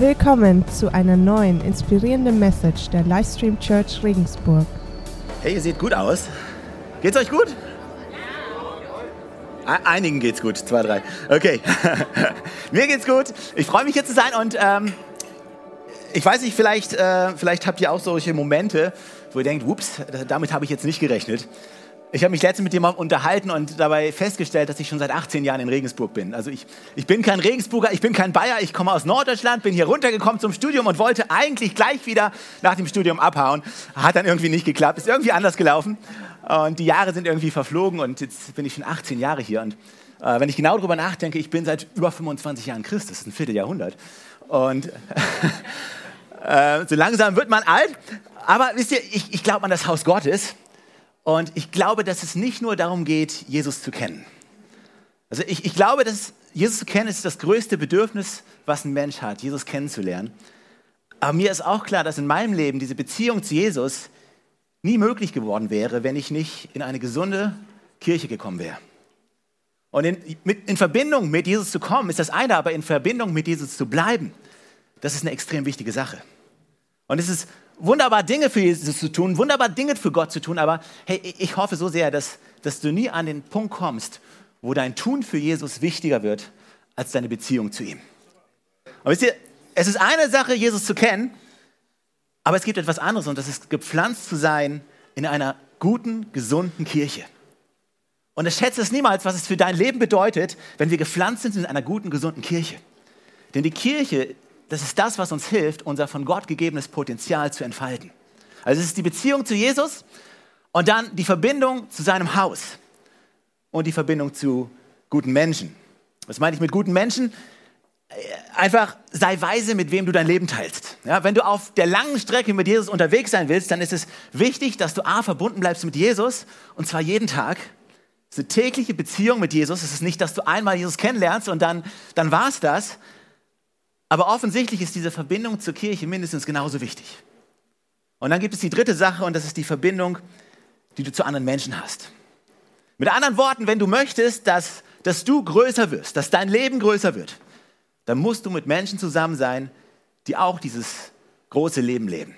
Willkommen zu einer neuen inspirierenden Message der Livestream Church Regensburg. Hey, ihr seht gut aus. Geht's euch gut? Einigen geht's gut, zwei, drei. Okay, mir geht's gut. Ich freue mich hier zu sein und ähm, ich weiß nicht, vielleicht, äh, vielleicht habt ihr auch solche Momente, wo ihr denkt, ups, damit habe ich jetzt nicht gerechnet. Ich habe mich letztens mit jemandem unterhalten und dabei festgestellt, dass ich schon seit 18 Jahren in Regensburg bin. Also ich, ich bin kein Regensburger, ich bin kein Bayer, ich komme aus Norddeutschland, bin hier runtergekommen zum Studium und wollte eigentlich gleich wieder nach dem Studium abhauen. Hat dann irgendwie nicht geklappt, ist irgendwie anders gelaufen. Und die Jahre sind irgendwie verflogen und jetzt bin ich schon 18 Jahre hier. Und äh, wenn ich genau darüber nachdenke, ich bin seit über 25 Jahren Christ, das ist ein Vierteljahrhundert. Und äh, so langsam wird man alt. Aber wisst ihr, ich, ich glaube an das Haus Gottes. Und ich glaube, dass es nicht nur darum geht, Jesus zu kennen. Also ich, ich glaube, dass Jesus zu kennen ist das größte Bedürfnis, was ein Mensch hat, Jesus kennenzulernen. Aber mir ist auch klar, dass in meinem Leben diese Beziehung zu Jesus nie möglich geworden wäre, wenn ich nicht in eine gesunde Kirche gekommen wäre. Und in, mit, in Verbindung mit Jesus zu kommen, ist das eine, aber in Verbindung mit Jesus zu bleiben, das ist eine extrem wichtige Sache. Und es ist wunderbar Dinge für Jesus zu tun, wunderbar Dinge für Gott zu tun, aber hey, ich hoffe so sehr, dass, dass du nie an den Punkt kommst, wo dein Tun für Jesus wichtiger wird als deine Beziehung zu ihm. Und wisst ihr, es ist eine Sache, Jesus zu kennen, aber es gibt etwas anderes und das ist gepflanzt zu sein in einer guten, gesunden Kirche. Und ich schätze es niemals, was es für dein Leben bedeutet, wenn wir gepflanzt sind in einer guten, gesunden Kirche. Denn die Kirche das ist das, was uns hilft, unser von Gott gegebenes Potenzial zu entfalten. Also es ist die Beziehung zu Jesus und dann die Verbindung zu seinem Haus und die Verbindung zu guten Menschen. Was meine ich mit guten Menschen? Äh, einfach sei weise, mit wem du dein Leben teilst. Ja, wenn du auf der langen Strecke mit Jesus unterwegs sein willst, dann ist es wichtig, dass du A, verbunden bleibst mit Jesus und zwar jeden Tag. Es ist eine tägliche Beziehung mit Jesus. Es ist nicht, dass du einmal Jesus kennenlernst und dann, dann war es das, aber offensichtlich ist diese Verbindung zur Kirche mindestens genauso wichtig. Und dann gibt es die dritte Sache und das ist die Verbindung, die du zu anderen Menschen hast. Mit anderen Worten, wenn du möchtest, dass, dass du größer wirst, dass dein Leben größer wird, dann musst du mit Menschen zusammen sein, die auch dieses große Leben leben.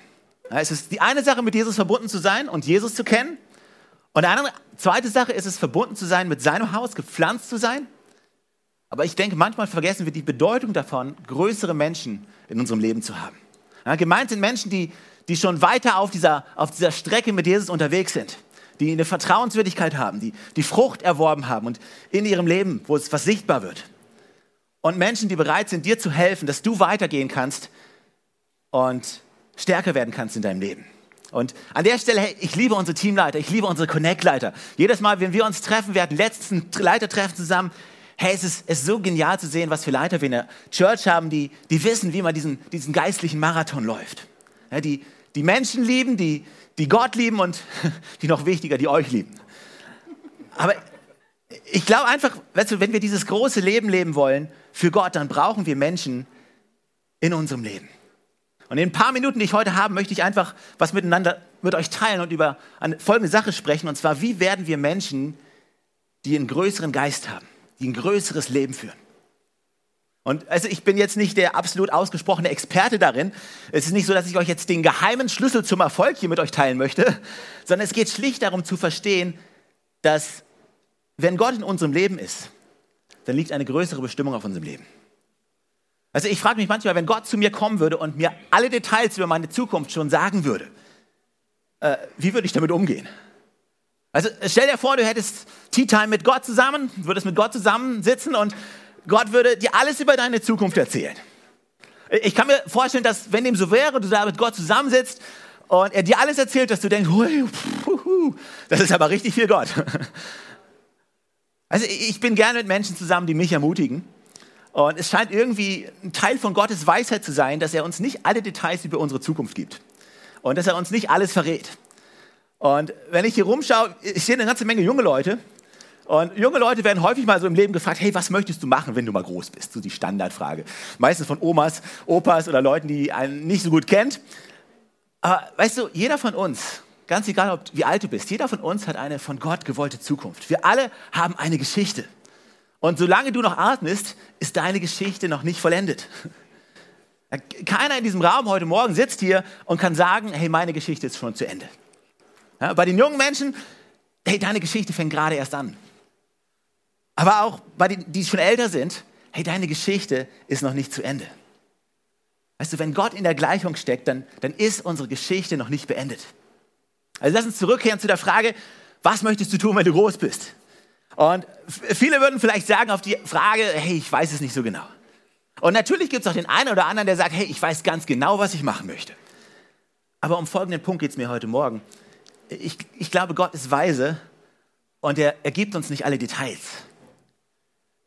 Es ist die eine Sache, mit Jesus verbunden zu sein und Jesus zu kennen. Und die andere, zweite Sache ist es, verbunden zu sein mit seinem Haus, gepflanzt zu sein aber ich denke, manchmal vergessen wir die Bedeutung davon, größere Menschen in unserem Leben zu haben. Ja, gemeint sind Menschen, die, die schon weiter auf dieser, auf dieser Strecke mit Jesus unterwegs sind, die eine Vertrauenswürdigkeit haben, die die Frucht erworben haben und in ihrem Leben, wo es was sichtbar wird. Und Menschen, die bereit sind, dir zu helfen, dass du weitergehen kannst und stärker werden kannst in deinem Leben. Und an der Stelle, hey, ich liebe unsere Teamleiter, ich liebe unsere Connect-Leiter. Jedes Mal, wenn wir uns treffen, wir hatten letzten Leitertreffen zusammen, hey, es ist, es ist so genial zu sehen, was für Leiter wir in der Church haben, die, die wissen, wie man diesen, diesen geistlichen Marathon läuft. Ja, die, die Menschen lieben, die, die Gott lieben und die noch wichtiger, die euch lieben. Aber ich glaube einfach, weißt du, wenn wir dieses große Leben leben wollen für Gott, dann brauchen wir Menschen in unserem Leben. Und in ein paar Minuten, die ich heute habe, möchte ich einfach was miteinander mit euch teilen und über eine folgende Sache sprechen. Und zwar, wie werden wir Menschen, die einen größeren Geist haben? Die ein größeres Leben führen. Und also ich bin jetzt nicht der absolut ausgesprochene Experte darin. Es ist nicht so, dass ich euch jetzt den geheimen Schlüssel zum Erfolg hier mit euch teilen möchte, sondern es geht schlicht darum zu verstehen, dass wenn Gott in unserem Leben ist, dann liegt eine größere Bestimmung auf unserem Leben. Also ich frage mich manchmal, wenn Gott zu mir kommen würde und mir alle Details über meine Zukunft schon sagen würde, äh, wie würde ich damit umgehen? Also stell dir vor, du hättest Tea Time mit Gott zusammen, würdest mit Gott zusammensitzen und Gott würde dir alles über deine Zukunft erzählen. Ich kann mir vorstellen, dass wenn dem so wäre, du da mit Gott zusammensitzt und er dir alles erzählt, dass du denkst, das ist aber richtig viel Gott. Also ich bin gerne mit Menschen zusammen, die mich ermutigen. Und es scheint irgendwie ein Teil von Gottes Weisheit zu sein, dass er uns nicht alle Details über unsere Zukunft gibt. Und dass er uns nicht alles verrät. Und wenn ich hier rumschaue, ich sehe eine ganze Menge junge Leute. Und junge Leute werden häufig mal so im Leben gefragt, hey, was möchtest du machen, wenn du mal groß bist? So die Standardfrage. Meistens von Omas, Opas oder Leuten, die einen nicht so gut kennt. Aber weißt du, jeder von uns, ganz egal, ob, wie alt du bist, jeder von uns hat eine von Gott gewollte Zukunft. Wir alle haben eine Geschichte. Und solange du noch atmest, ist deine Geschichte noch nicht vollendet. Keiner in diesem Raum heute Morgen sitzt hier und kann sagen, hey, meine Geschichte ist schon zu Ende. Ja, bei den jungen Menschen, hey, deine Geschichte fängt gerade erst an. Aber auch bei denen, die schon älter sind, hey, deine Geschichte ist noch nicht zu Ende. Weißt du, wenn Gott in der Gleichung steckt, dann, dann ist unsere Geschichte noch nicht beendet. Also lass uns zurückkehren zu der Frage, was möchtest du tun, wenn du groß bist? Und viele würden vielleicht sagen auf die Frage, hey, ich weiß es nicht so genau. Und natürlich gibt es auch den einen oder anderen, der sagt, hey, ich weiß ganz genau, was ich machen möchte. Aber um folgenden Punkt geht es mir heute Morgen. Ich, ich glaube, Gott ist weise und er, er gibt uns nicht alle Details.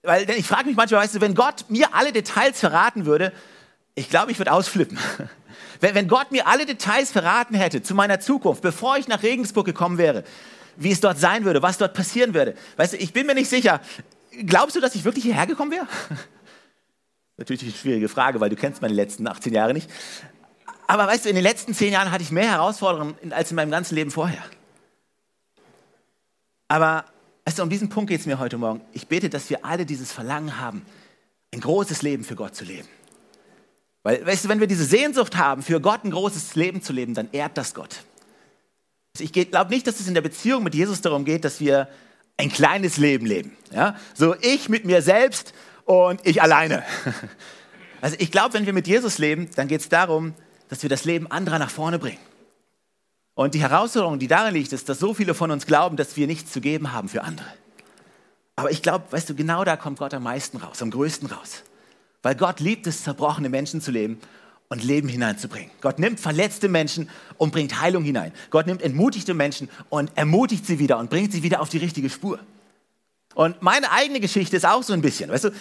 Weil denn ich frage mich manchmal, weißt du, wenn Gott mir alle Details verraten würde, ich glaube, ich würde ausflippen. Wenn, wenn Gott mir alle Details verraten hätte zu meiner Zukunft, bevor ich nach Regensburg gekommen wäre, wie es dort sein würde, was dort passieren würde. Weißt du, ich bin mir nicht sicher. Glaubst du, dass ich wirklich hierher gekommen wäre? Natürlich eine schwierige Frage, weil du kennst meine letzten 18 Jahre nicht. Aber weißt du, in den letzten 10 Jahren hatte ich mehr Herausforderungen als in meinem ganzen Leben vorher. Aber weißt du, um diesen Punkt geht es mir heute Morgen. Ich bete, dass wir alle dieses Verlangen haben, ein großes Leben für Gott zu leben. Weil, weißt du, wenn wir diese Sehnsucht haben, für Gott ein großes Leben zu leben, dann ehrt das Gott. Ich glaube nicht, dass es in der Beziehung mit Jesus darum geht, dass wir ein kleines Leben leben. Ja? So ich mit mir selbst und ich alleine. Also ich glaube, wenn wir mit Jesus leben, dann geht es darum, dass wir das Leben anderer nach vorne bringen. Und die Herausforderung, die darin liegt, ist, dass so viele von uns glauben, dass wir nichts zu geben haben für andere. Aber ich glaube, weißt du, genau da kommt Gott am meisten raus, am größten raus. Weil Gott liebt es, zerbrochene Menschen zu leben und Leben hineinzubringen. Gott nimmt verletzte Menschen und bringt Heilung hinein. Gott nimmt entmutigte Menschen und ermutigt sie wieder und bringt sie wieder auf die richtige Spur. Und meine eigene Geschichte ist auch so ein bisschen, weißt du,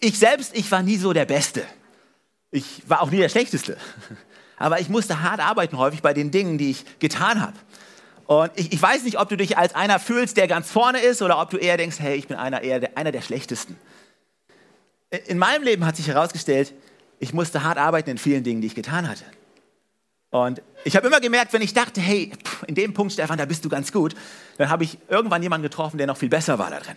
ich selbst, ich war nie so der Beste. Ich war auch nie der Schlechteste. Aber ich musste hart arbeiten häufig bei den Dingen, die ich getan habe. Und ich, ich, weiß nicht, ob du dich als einer fühlst, der ganz vorne ist, oder ob du eher denkst, hey, ich bin einer, eher der, einer der Schlechtesten in meinem Leben hat sich herausgestellt, ich musste hart arbeiten in vielen Dingen, die ich getan hatte. Und ich habe immer gemerkt, wenn ich dachte, hey, in dem Punkt, Stefan, da bist du ganz gut, dann habe ich irgendwann jemanden getroffen, der noch viel besser war da drin.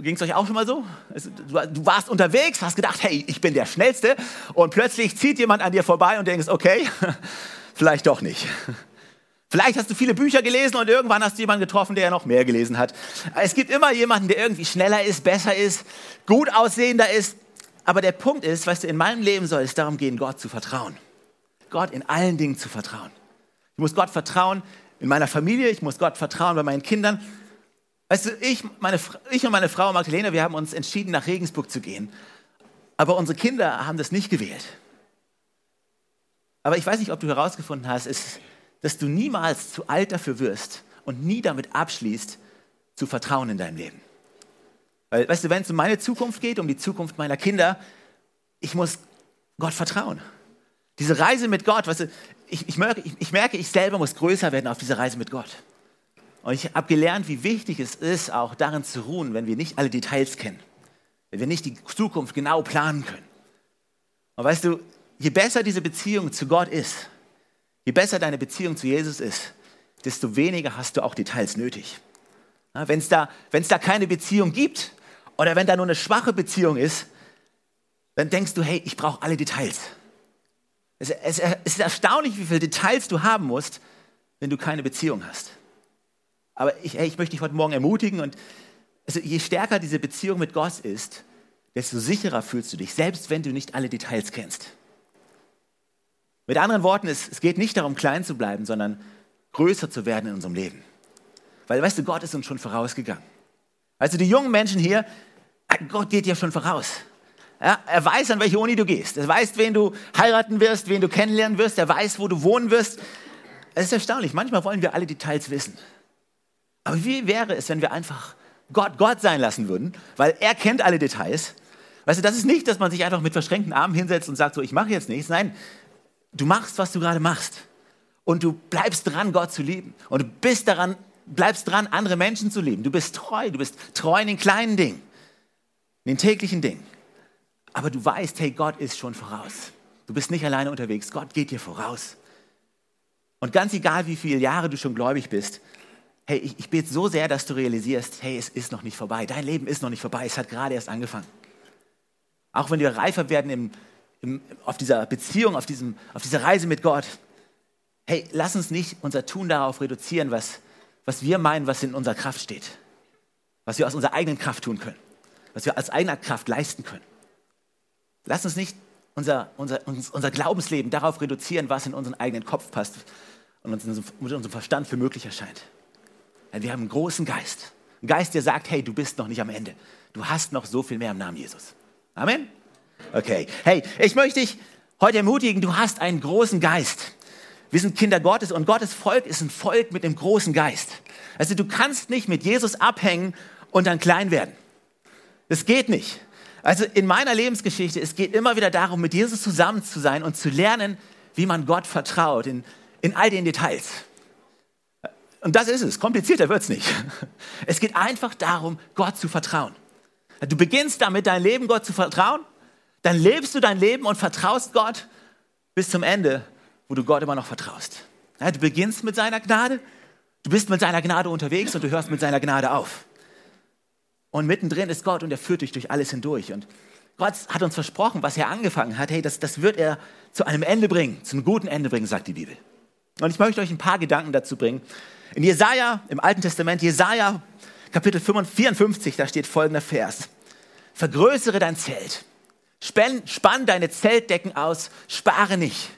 Ging es euch auch schon mal so? Du warst unterwegs, hast gedacht, hey, ich bin der Schnellste und plötzlich zieht jemand an dir vorbei und denkst, okay, vielleicht doch nicht. Vielleicht hast du viele Bücher gelesen und irgendwann hast du jemanden getroffen, der noch mehr gelesen hat. Es gibt immer jemanden, der irgendwie schneller ist, besser ist, gut aussehender ist. Aber der Punkt ist, weißt du, in meinem Leben soll es darum gehen, Gott zu vertrauen. Gott in allen Dingen zu vertrauen. Ich muss Gott vertrauen in meiner Familie, ich muss Gott vertrauen bei meinen Kindern. Weißt du, ich, meine, ich und meine Frau Magdalena, wir haben uns entschieden, nach Regensburg zu gehen. Aber unsere Kinder haben das nicht gewählt. Aber ich weiß nicht, ob du herausgefunden hast, es dass du niemals zu alt dafür wirst und nie damit abschließt, zu vertrauen in deinem Leben. Weil, weißt du, wenn es um meine Zukunft geht, um die Zukunft meiner Kinder, ich muss Gott vertrauen. Diese Reise mit Gott, weißt du, ich, ich, merke, ich, ich merke, ich selber muss größer werden auf dieser Reise mit Gott. Und ich habe gelernt, wie wichtig es ist, auch darin zu ruhen, wenn wir nicht alle Details kennen, wenn wir nicht die Zukunft genau planen können. Und weißt du, je besser diese Beziehung zu Gott ist, Je besser deine Beziehung zu Jesus ist, desto weniger hast du auch Details nötig. Wenn es da, da keine Beziehung gibt oder wenn da nur eine schwache Beziehung ist, dann denkst du, hey, ich brauche alle Details. Es, es, es ist erstaunlich, wie viele Details du haben musst, wenn du keine Beziehung hast. Aber ich, hey, ich möchte dich heute Morgen ermutigen und also je stärker diese Beziehung mit Gott ist, desto sicherer fühlst du dich, selbst wenn du nicht alle Details kennst. Mit anderen Worten, es, es geht nicht darum, klein zu bleiben, sondern größer zu werden in unserem Leben. Weil, weißt du, Gott ist uns schon vorausgegangen. Also die jungen Menschen hier, Gott geht dir schon voraus. Ja, er weiß, an welche Uni du gehst. Er weiß, wen du heiraten wirst, wen du kennenlernen wirst. Er weiß, wo du wohnen wirst. Es ist erstaunlich. Manchmal wollen wir alle Details wissen. Aber wie wäre es, wenn wir einfach Gott Gott sein lassen würden? Weil er kennt alle Details. Weißt du, das ist nicht, dass man sich einfach mit verschränkten Armen hinsetzt und sagt, so, ich mache jetzt nichts. Nein, du machst, was du gerade machst. Und du bleibst dran, Gott zu lieben. Und du bist daran, bleibst dran, andere Menschen zu lieben. Du bist treu, du bist treu in den kleinen Dingen, in den täglichen Dingen. Aber du weißt, hey, Gott ist schon voraus. Du bist nicht alleine unterwegs, Gott geht dir voraus. Und ganz egal, wie viele Jahre du schon gläubig bist, hey, ich, ich bete so sehr, dass du realisierst, hey, es ist noch nicht vorbei. Dein Leben ist noch nicht vorbei, es hat gerade erst angefangen. Auch wenn wir reifer werden im, auf dieser Beziehung, auf, diesem, auf dieser Reise mit Gott, hey, lass uns nicht unser Tun darauf reduzieren, was, was wir meinen, was in unserer Kraft steht. Was wir aus unserer eigenen Kraft tun können. Was wir als eigener Kraft leisten können. Lass uns nicht unser, unser, unser Glaubensleben darauf reduzieren, was in unseren eigenen Kopf passt und uns mit unserem Verstand für möglich erscheint. Wir haben einen großen Geist. Ein Geist, der sagt, hey, du bist noch nicht am Ende. Du hast noch so viel mehr im Namen Jesus. Amen? Okay. Hey, ich möchte dich heute ermutigen, du hast einen großen Geist. Wir sind Kinder Gottes und Gottes Volk ist ein Volk mit einem großen Geist. Also du kannst nicht mit Jesus abhängen und dann klein werden. Das geht nicht. Also in meiner Lebensgeschichte, es geht immer wieder darum, mit Jesus zusammen zu sein und zu lernen, wie man Gott vertraut, in, in all den Details. Und das ist es, komplizierter wird es nicht. Es geht einfach darum, Gott zu vertrauen. Du beginnst damit, dein Leben Gott zu vertrauen, dann lebst du dein Leben und vertraust Gott bis zum Ende, wo du Gott immer noch vertraust. Du beginnst mit seiner Gnade, du bist mit seiner Gnade unterwegs und du hörst mit seiner Gnade auf. Und mittendrin ist Gott und er führt dich durch alles hindurch. Und Gott hat uns versprochen, was er angefangen hat, hey, das, das wird er zu einem Ende bringen, zu einem guten Ende bringen, sagt die Bibel. Und ich möchte euch ein paar Gedanken dazu bringen. In Jesaja, im Alten Testament, Jesaja, Kapitel 54, da steht folgender Vers: Vergrößere dein Zelt, spann, spann deine Zeltdecken aus, spare nicht,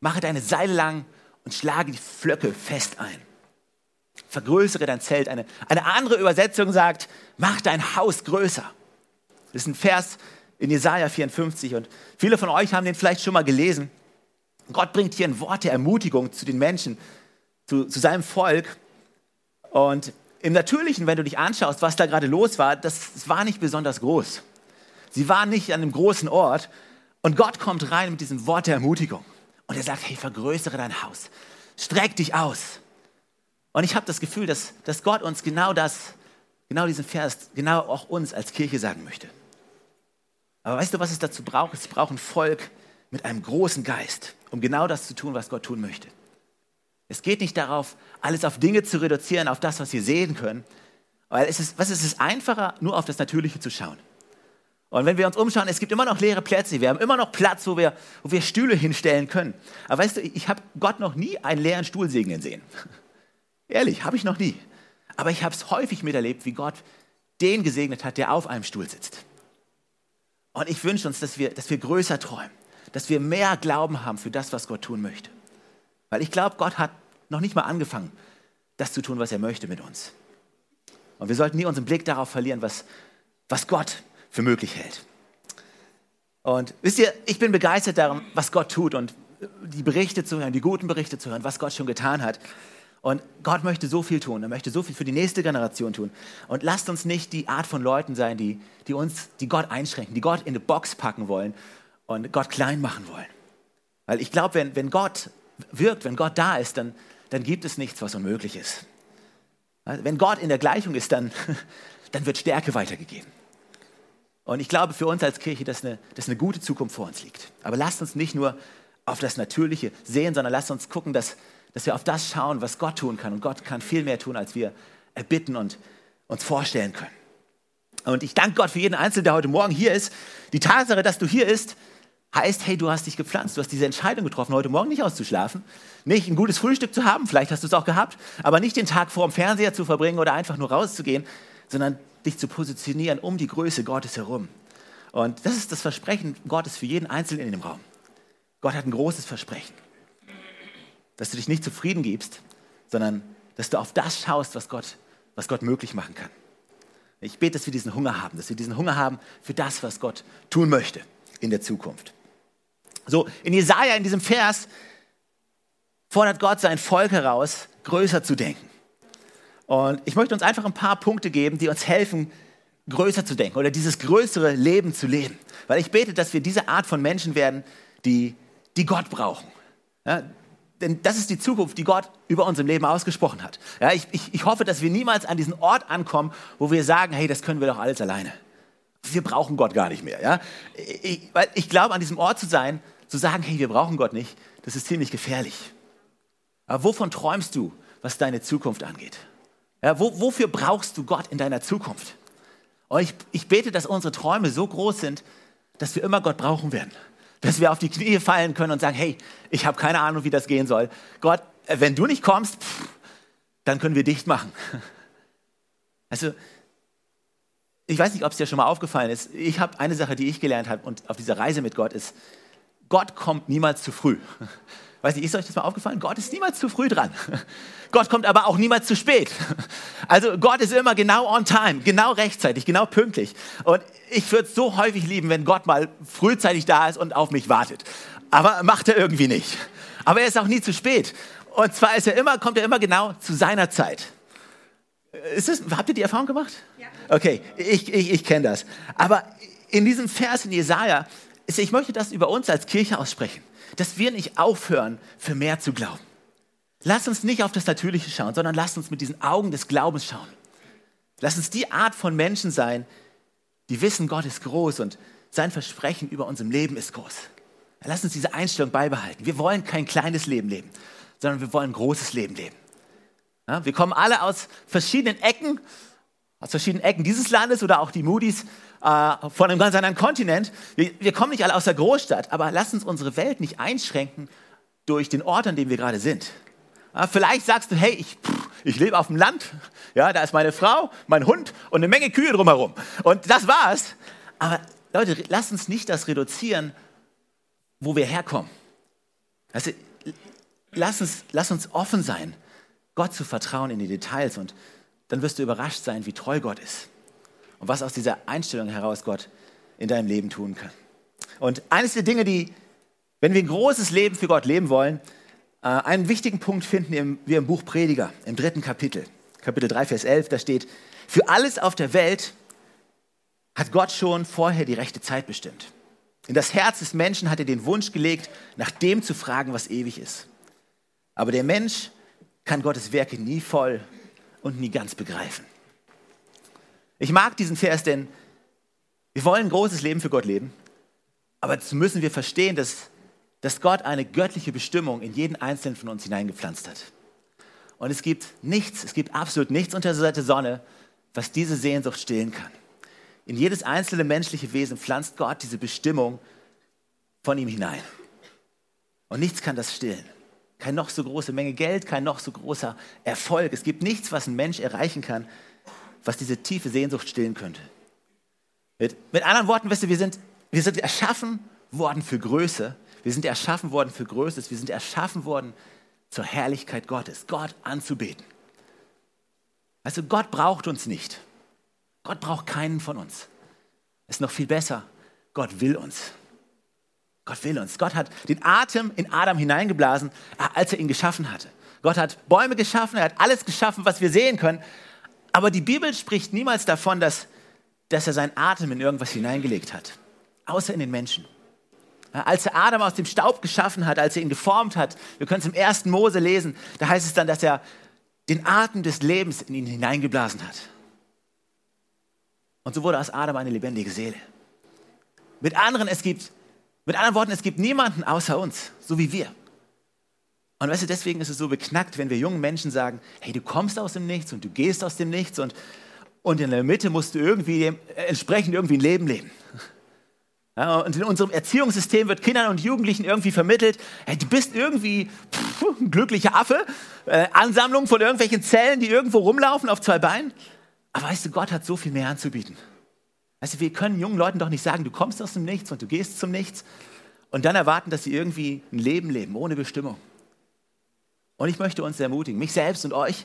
mache deine Seile lang und schlage die Flöcke fest ein vergrößere dein Zelt. Eine, eine andere Übersetzung sagt, mach dein Haus größer. Das ist ein Vers in Jesaja 54 und viele von euch haben den vielleicht schon mal gelesen. Gott bringt hier ein Wort der Ermutigung zu den Menschen, zu, zu seinem Volk. Und im Natürlichen, wenn du dich anschaust, was da gerade los war, das, das war nicht besonders groß. Sie waren nicht an einem großen Ort. Und Gott kommt rein mit diesem Wort der Ermutigung. Und er sagt, hey, vergrößere dein Haus. Streck dich aus. Und ich habe das Gefühl, dass, dass Gott uns genau das, genau diesen Vers, genau auch uns als Kirche sagen möchte. Aber weißt du, was es dazu braucht? Es braucht ein Volk mit einem großen Geist, um genau das zu tun, was Gott tun möchte. Es geht nicht darauf, alles auf Dinge zu reduzieren, auf das, was wir sehen können. Weil es ist, was ist es einfacher, nur auf das Natürliche zu schauen. Und wenn wir uns umschauen, es gibt immer noch leere Plätze. Wir haben immer noch Platz, wo wir, wo wir Stühle hinstellen können. Aber weißt du, ich habe Gott noch nie einen leeren Stuhl segnen sehen. Ehrlich, habe ich noch nie. Aber ich habe es häufig miterlebt, wie Gott den gesegnet hat, der auf einem Stuhl sitzt. Und ich wünsche uns, dass wir, dass wir größer träumen, dass wir mehr Glauben haben für das, was Gott tun möchte. Weil ich glaube, Gott hat noch nicht mal angefangen, das zu tun, was er möchte mit uns. Und wir sollten nie unseren Blick darauf verlieren, was, was Gott für möglich hält. Und wisst ihr, ich bin begeistert darum, was Gott tut und die Berichte zu hören, die guten Berichte zu hören, was Gott schon getan hat. Und Gott möchte so viel tun, er möchte so viel für die nächste Generation tun. Und lasst uns nicht die Art von Leuten sein, die, die uns, die Gott einschränken, die Gott in eine Box packen wollen und Gott klein machen wollen. Weil ich glaube, wenn, wenn Gott wirkt, wenn Gott da ist, dann, dann gibt es nichts, was unmöglich ist. Wenn Gott in der Gleichung ist, dann, dann wird Stärke weitergegeben. Und ich glaube für uns als Kirche, dass eine, dass eine gute Zukunft vor uns liegt. Aber lasst uns nicht nur auf das Natürliche sehen, sondern lasst uns gucken, dass dass wir auf das schauen, was Gott tun kann. Und Gott kann viel mehr tun, als wir erbitten und uns vorstellen können. Und ich danke Gott für jeden Einzelnen, der heute Morgen hier ist. Die Tatsache, dass du hier bist, heißt, hey, du hast dich gepflanzt, du hast diese Entscheidung getroffen, heute Morgen nicht auszuschlafen, nicht ein gutes Frühstück zu haben, vielleicht hast du es auch gehabt, aber nicht den Tag vor dem Fernseher zu verbringen oder einfach nur rauszugehen, sondern dich zu positionieren um die Größe Gottes herum. Und das ist das Versprechen Gottes für jeden Einzelnen in dem Raum. Gott hat ein großes Versprechen dass du dich nicht zufrieden gibst, sondern dass du auf das schaust, was Gott, was Gott möglich machen kann. Ich bete, dass wir diesen Hunger haben, dass wir diesen Hunger haben für das, was Gott tun möchte in der Zukunft. So, in Jesaja, in diesem Vers, fordert Gott sein Volk heraus, größer zu denken. Und ich möchte uns einfach ein paar Punkte geben, die uns helfen, größer zu denken oder dieses größere Leben zu leben. Weil ich bete, dass wir diese Art von Menschen werden, die, die Gott brauchen. Ja, denn das ist die Zukunft, die Gott über unserem Leben ausgesprochen hat. Ja, ich, ich, ich hoffe, dass wir niemals an diesen Ort ankommen, wo wir sagen, hey, das können wir doch alles alleine. Wir brauchen Gott gar nicht mehr. Ja? Ich, weil ich glaube, an diesem Ort zu sein, zu sagen, hey, wir brauchen Gott nicht, das ist ziemlich gefährlich. Aber wovon träumst du, was deine Zukunft angeht? Ja, wo, wofür brauchst du Gott in deiner Zukunft? Und ich, ich bete, dass unsere Träume so groß sind, dass wir immer Gott brauchen werden. dass wir auf die Knie fallen können und sagen, hey, ich habe keine Ahnung, wie das gehen soll. Gott, äh, wenn du nicht kommst, pff, dann können wir dicht machen. Also, ich weiß nicht, ob es dir schon mal aufgefallen ist. Ich habe eine Sache, die ich gelernt habe und auf dieser Reise mit Gott ist, Gott kommt niemals zu früh. Weiß nicht, ist euch das mal aufgefallen? Gott ist niemals zu früh dran. Gott kommt aber auch niemals zu spät. Also Gott ist immer genau on time, genau rechtzeitig, genau pünktlich. Und ich würde es so häufig lieben, wenn Gott mal frühzeitig da ist und auf mich wartet. Aber macht er irgendwie nicht. Aber er ist auch nie zu spät. Und zwar ist er immer, kommt er immer genau zu seiner Zeit. Ist das, habt ihr die Erfahrung gemacht? Ja. Okay, ich, ich, ich kenne das. Aber in diesem Vers in Jesaja, ich möchte das über uns als Kirche aussprechen, dass wir nicht aufhören, für mehr zu glauben. Lass uns nicht auf das Natürliche schauen, sondern lass uns mit diesen Augen des Glaubens schauen. Lass uns die Art von Menschen sein, die wissen, Gott ist groß und sein Versprechen über unserem Leben ist groß. Lass uns diese Einstellung beibehalten. Wir wollen kein kleines Leben leben, sondern wir wollen ein großes Leben leben. Ja, wir kommen alle aus verschiedenen Ecken, aus verschiedenen Ecken dieses Landes oder auch die Moody's äh, von einem ganz anderen Kontinent. Wir, wir kommen nicht alle aus der Großstadt, aber lass uns unsere Welt nicht einschränken durch den Ort, an dem wir gerade sind. Ja, vielleicht sagst du, hey, ich, ich lebe auf dem Land, ja, da ist meine Frau, mein Hund und eine Menge Kühe drumherum. Und das war's. Aber Leute, lass uns nicht das reduzieren, wo wir herkommen. Also, lass, uns, lass uns offen sein, Gott zu vertrauen in die Details und dann wirst du überrascht sein, wie treu Gott ist und was aus dieser Einstellung heraus Gott in deinem Leben tun kann. Und eines der Dinge, die, wenn wir ein großes Leben für Gott leben wollen, äh, einen wichtigen Punkt finden wir im Buch Prediger, im dritten Kapitel, Kapitel 3, Vers 11, da steht, für alles auf der Welt hat Gott schon vorher die rechte Zeit bestimmt. In das Herz des Menschen hat er den Wunsch gelegt, nach dem zu fragen, was ewig ist. Aber der Mensch kann Gottes Werke nie voll und nie ganz begreifen. Ich mag diesen Vers, denn wir wollen ein großes Leben für Gott leben, aber dazu müssen wir verstehen, dass dass Gott eine göttliche Bestimmung in jeden einzelnen von uns hineingepflanzt hat. Und es gibt nichts, es gibt absolut nichts unter der Sonne, was diese Sehnsucht stillen kann. In jedes einzelne menschliche Wesen pflanzt Gott diese Bestimmung von ihm hinein. Und nichts kann das stillen. Keine noch so große Menge Geld, kein noch so großer Erfolg. Es gibt nichts, was ein Mensch erreichen kann, was diese tiefe Sehnsucht stillen könnte. Mit, mit anderen Worten, wisst ihr, wir sind, wir sind erschaffen worden für Größe. Wir sind erschaffen worden für Größtes. Wir sind erschaffen worden zur Herrlichkeit Gottes, Gott anzubeten. Also Gott braucht uns nicht. Gott braucht keinen von uns. Ist noch viel besser. Gott will uns. Gott will uns. Gott hat den Atem in Adam hineingeblasen, als er ihn geschaffen hatte. Gott hat Bäume geschaffen, er hat alles geschaffen, was wir sehen können. Aber die Bibel spricht niemals davon, dass, dass er seinen Atem in irgendwas hineingelegt hat, außer in den Menschen. Als er Adam aus dem Staub geschaffen hat, als er ihn geformt hat, wir können es im ersten Mose lesen, da heißt es dann, dass er den Atem des Lebens in ihn hineingeblasen hat. Und so wurde aus Adam eine lebendige Seele. Mit anderen, es gibt, mit anderen Worten, es gibt niemanden außer uns, so wie wir. Und weißt du, deswegen ist es so beknackt, wenn wir jungen Menschen sagen, hey, du kommst aus dem Nichts und du gehst aus dem Nichts und, und in der Mitte musst du irgendwie entsprechend irgendwie ein Leben leben. Ja, und in unserem Erziehungssystem wird Kindern und Jugendlichen irgendwie vermittelt, hey, du bist irgendwie pff, ein glücklicher Affe, äh, Ansammlung von irgendwelchen Zellen, die irgendwo rumlaufen auf zwei Beinen. Aber weißt du, Gott hat so viel mehr anzubieten. Du, wir können jungen Leuten doch nicht sagen, du kommst aus dem Nichts und du gehst zum Nichts und dann erwarten, dass sie irgendwie ein Leben leben, ohne Bestimmung. Und ich möchte uns ermutigen, mich selbst und euch,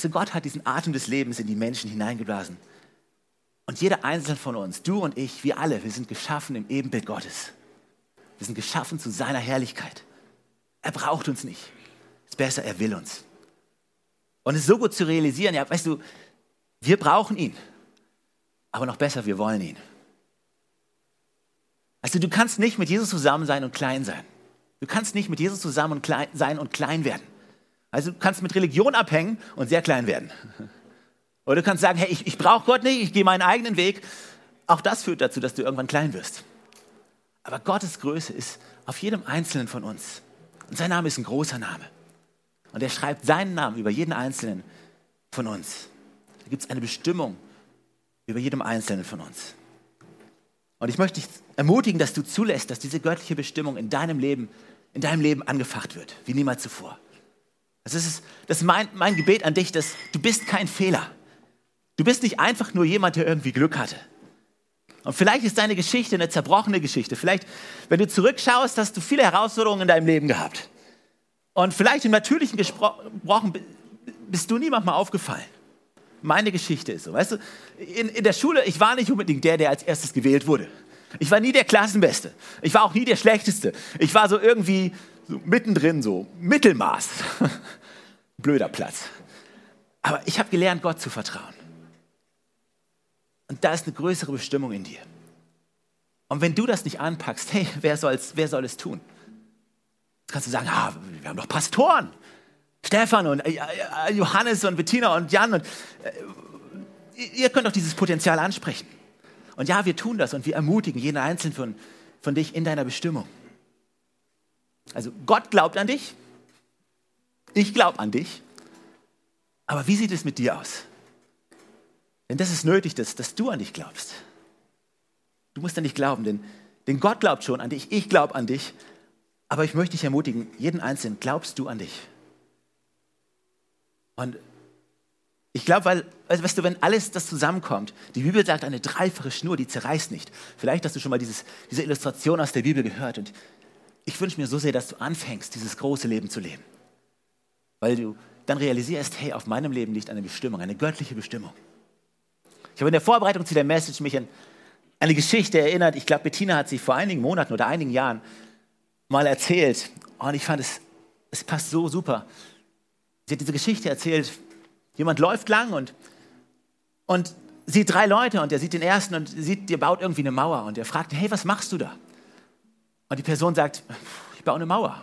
du, Gott hat diesen Atem des Lebens in die Menschen hineingeblasen. Und jeder einzelne von uns, du und ich, wir alle, wir sind geschaffen im Ebenbild Gottes. Wir sind geschaffen zu seiner Herrlichkeit. Er braucht uns nicht. Es ist besser, er will uns. Und es ist so gut zu realisieren, ja, weißt du, wir brauchen ihn. Aber noch besser, wir wollen ihn. Also du kannst nicht mit Jesus zusammen sein und klein sein. Du kannst nicht mit Jesus zusammen und klein sein und klein werden. Also du kannst mit Religion abhängen und sehr klein werden. Oder du kannst sagen, hey, ich, ich brauche Gott nicht, ich gehe meinen eigenen Weg. Auch das führt dazu, dass du irgendwann klein wirst. Aber Gottes Größe ist auf jedem Einzelnen von uns. Und sein Name ist ein großer Name. Und er schreibt seinen Namen über jeden Einzelnen von uns. Da gibt es eine Bestimmung über jedem Einzelnen von uns. Und ich möchte dich ermutigen, dass du zulässt, dass diese göttliche Bestimmung in deinem Leben, in deinem Leben angefacht wird, wie niemals zuvor. Das ist, das ist mein, mein Gebet an dich, dass du bist kein Fehler. Du bist nicht einfach nur jemand, der irgendwie Glück hatte. Und vielleicht ist deine Geschichte eine zerbrochene Geschichte. Vielleicht, wenn du zurückschaust, hast du viele Herausforderungen in deinem Leben gehabt. Und vielleicht im Natürlichen gesprochen bist du niemandem mal aufgefallen. Meine Geschichte ist so. Weißt du, in, in der Schule, ich war nicht unbedingt der, der als erstes gewählt wurde. Ich war nie der Klassenbeste. Ich war auch nie der Schlechteste. Ich war so irgendwie so mittendrin, so Mittelmaß. Blöder Platz. Aber ich habe gelernt, Gott zu vertrauen. Und da ist eine größere Bestimmung in dir. Und wenn du das nicht anpackst, hey, wer, soll's, wer soll es tun? Jetzt kannst du sagen, ah, wir haben doch Pastoren. Stefan und äh, äh, Johannes und Bettina und Jan. Und, äh, ihr könnt doch dieses Potenzial ansprechen. Und ja, wir tun das und wir ermutigen jeden Einzelnen von, von dich in deiner Bestimmung. Also Gott glaubt an dich. Ich glaube an dich. Aber wie sieht es mit dir aus? Denn das ist nötig, dass, dass du an dich glaubst. Du musst an dich glauben, denn, denn Gott glaubt schon an dich, ich glaube an dich. Aber ich möchte dich ermutigen, jeden Einzelnen, glaubst du an dich? Und ich glaube, weil, weißt du, wenn alles das zusammenkommt, die Bibel sagt, eine dreifache Schnur, die zerreißt nicht. Vielleicht hast du schon mal dieses, diese Illustration aus der Bibel gehört. Und ich wünsche mir so sehr, dass du anfängst, dieses große Leben zu leben. Weil du dann realisierst, hey, auf meinem Leben liegt eine Bestimmung, eine göttliche Bestimmung. Ich habe in der Vorbereitung zu der Message mich an eine Geschichte erinnert. Ich glaube, Bettina hat sie vor einigen Monaten oder einigen Jahren mal erzählt. Und ich fand es, es passt so super. Sie hat diese Geschichte erzählt. Jemand läuft lang und, und sieht drei Leute und er sieht den ersten und sieht, der baut irgendwie eine Mauer und er fragt, hey, was machst du da? Und die Person sagt, ich baue eine Mauer.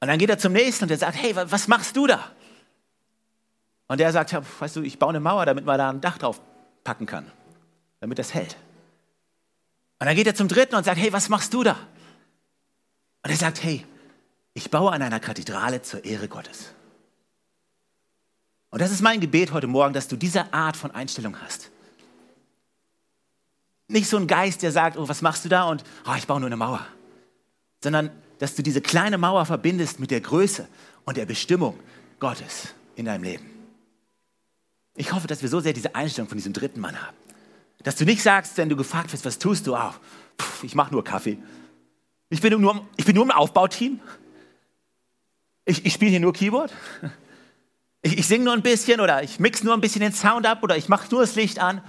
Und dann geht er zum nächsten und er sagt, hey, was machst du da? Und der sagt, ja, weißt du, ich baue eine Mauer, damit man da ein Dach drauf packen kann, damit das hält. Und dann geht er zum dritten und sagt, hey, was machst du da? Und er sagt, hey, ich baue an einer Kathedrale zur Ehre Gottes. Und das ist mein Gebet heute Morgen, dass du diese Art von Einstellung hast. Nicht so ein Geist, der sagt, oh, was machst du da? Und oh, ich baue nur eine Mauer. Sondern, dass du diese kleine Mauer verbindest mit der Größe und der Bestimmung Gottes in deinem Leben. Ich hoffe, dass wir so sehr diese Einstellung von diesem dritten Mann haben. Dass du nicht sagst, wenn du gefragt wirst, was tust du? Oh, pff, ich mache nur Kaffee. Ich bin nur, ich bin nur im Aufbauteam. Ich, ich spiele hier nur Keyboard. Ich, ich singe nur ein bisschen oder ich mix nur ein bisschen den Sound ab oder ich mache nur das Licht an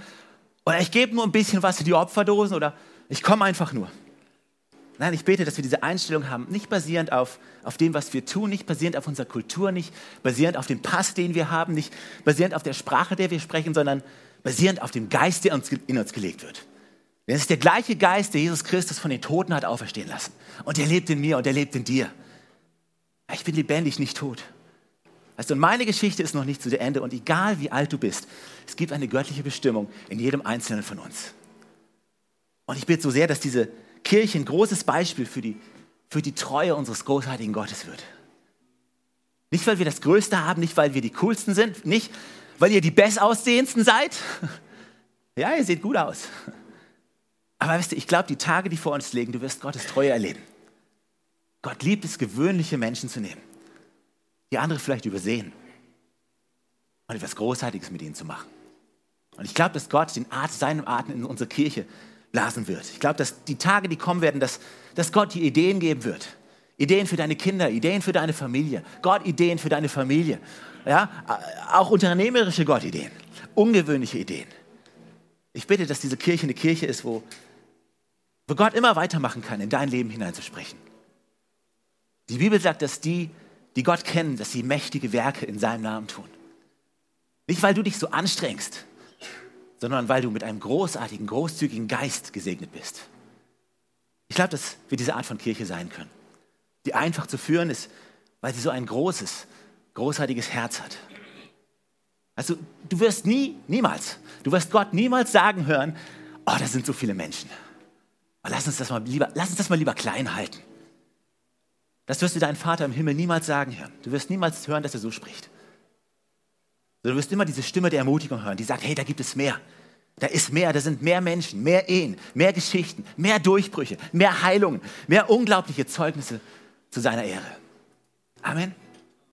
oder ich gebe nur ein bisschen was in die Opferdosen oder ich komme einfach nur. Nein, ich bete, dass wir diese Einstellung haben, nicht basierend auf, auf dem, was wir tun, nicht basierend auf unserer Kultur, nicht basierend auf dem Pass, den wir haben, nicht basierend auf der Sprache, der wir sprechen, sondern basierend auf dem Geist, der uns, in uns gelegt wird. Denn es ist der gleiche Geist, der Jesus Christus von den Toten hat auferstehen lassen. Und er lebt in mir und er lebt in dir. Ich bin lebendig, nicht tot. Also, und meine Geschichte ist noch nicht zu Ende. Und egal wie alt du bist, es gibt eine göttliche Bestimmung in jedem Einzelnen von uns. Und ich bitte so sehr, dass diese Kirche ein großes Beispiel für die, für die Treue unseres großartigen Gottes wird. Nicht, weil wir das Größte haben, nicht, weil wir die Coolsten sind, nicht, weil ihr die Bestaussehendsten seid. Ja, ihr seht gut aus. Aber weißt du, ich glaube, die Tage, die vor uns liegen, du wirst Gottes Treue erleben. Gott liebt es, gewöhnliche Menschen zu nehmen, die andere vielleicht übersehen und etwas Großartiges mit ihnen zu machen. Und ich glaube, dass Gott den Art, seinem Atem in unsere Kirche blasen wird. Ich glaube, dass die Tage, die kommen werden, dass, dass Gott die Ideen geben wird. Ideen für deine Kinder, Ideen für deine Familie. Gott Ideen für deine Familie. Ja, auch unternehmerische Gott-Ideen. Ungewöhnliche Ideen. Ich bitte, dass diese Kirche eine Kirche ist, wo, wo Gott immer weitermachen kann, in dein Leben hineinzusprechen. Die Bibel sagt, dass die, die Gott kennen, dass sie mächtige Werke in seinem Namen tun. Nicht, weil du dich so anstrengst, sondern weil du mit einem großartigen, großzügigen Geist gesegnet bist. Ich glaube, dass wir diese Art von Kirche sein können, die einfach zu führen ist, weil sie so ein großes, großartiges Herz hat. Also du wirst nie, niemals, du wirst Gott niemals sagen hören, oh, da sind so viele Menschen. lass uns das mal lieber, lass uns das mal lieber klein halten. Das wirst du deinem Vater im Himmel niemals sagen hören. Du wirst niemals hören, dass er so spricht. Du wirst immer diese Stimme der Ermutigung hören, die sagt, hey, da gibt es mehr. Da ist mehr, da sind mehr Menschen, mehr Ehen, mehr Geschichten, mehr Durchbrüche, mehr Heilungen, mehr unglaubliche Zeugnisse zu seiner Ehre. Amen.